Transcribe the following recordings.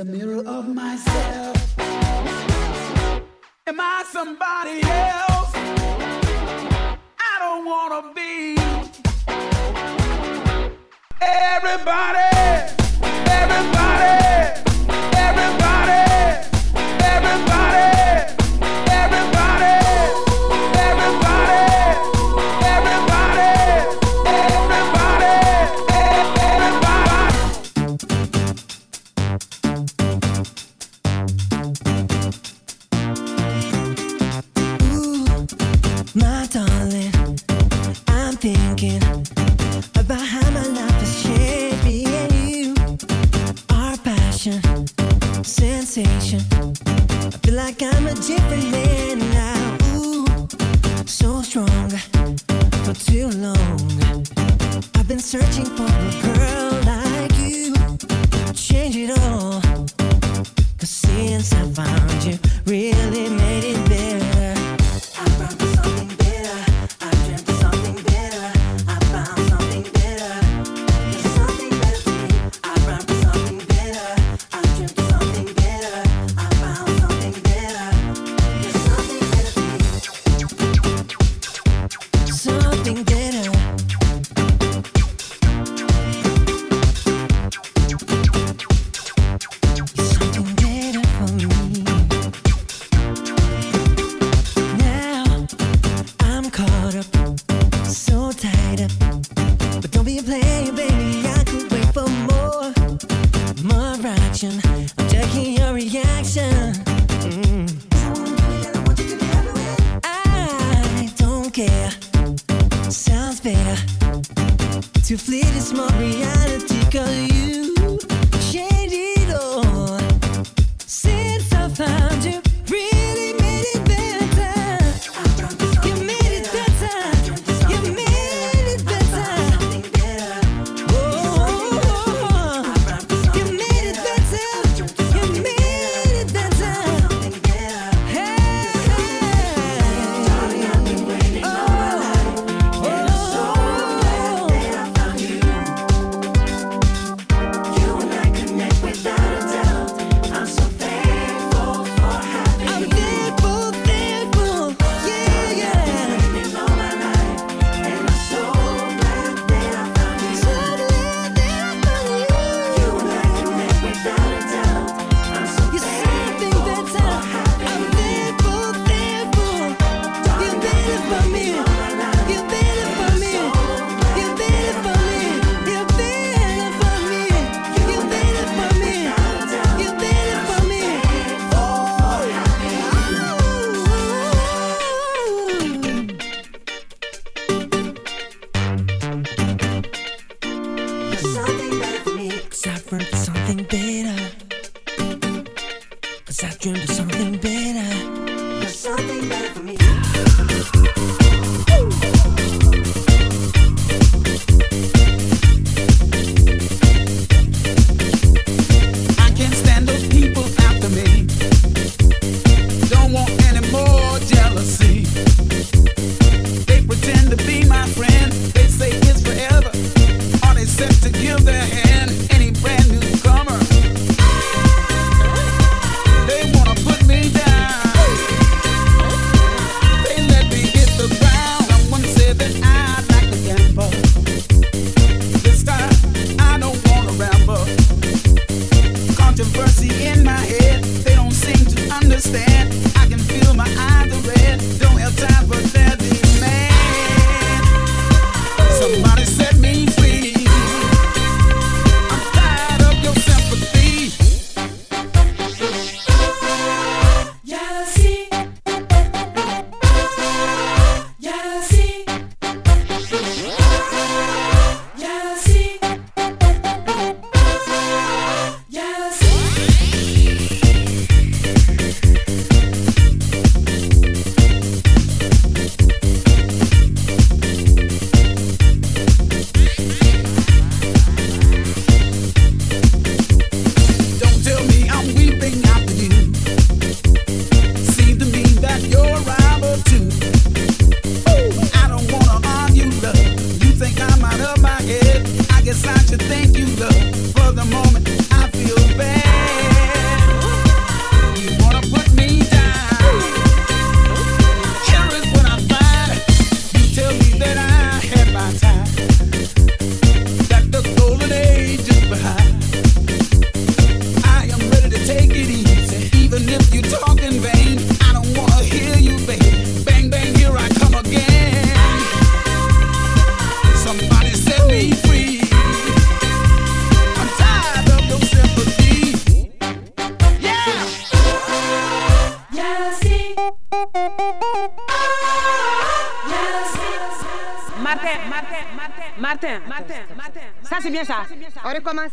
the mirror of myself. Am I somebody else? Found you really Martin, Martin, Martin. Ça, c'est bien ça. On recommence.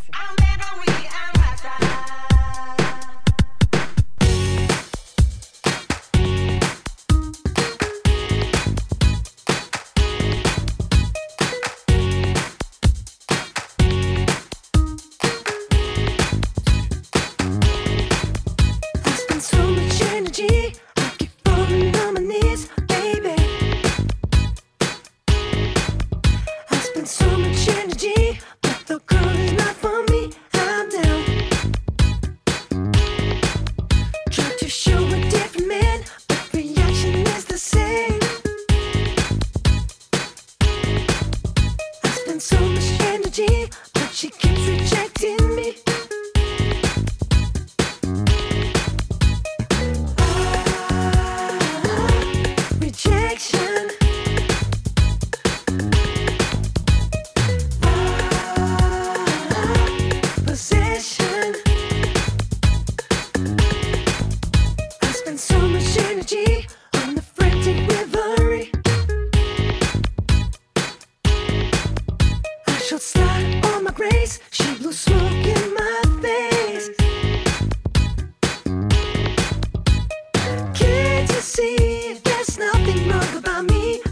me.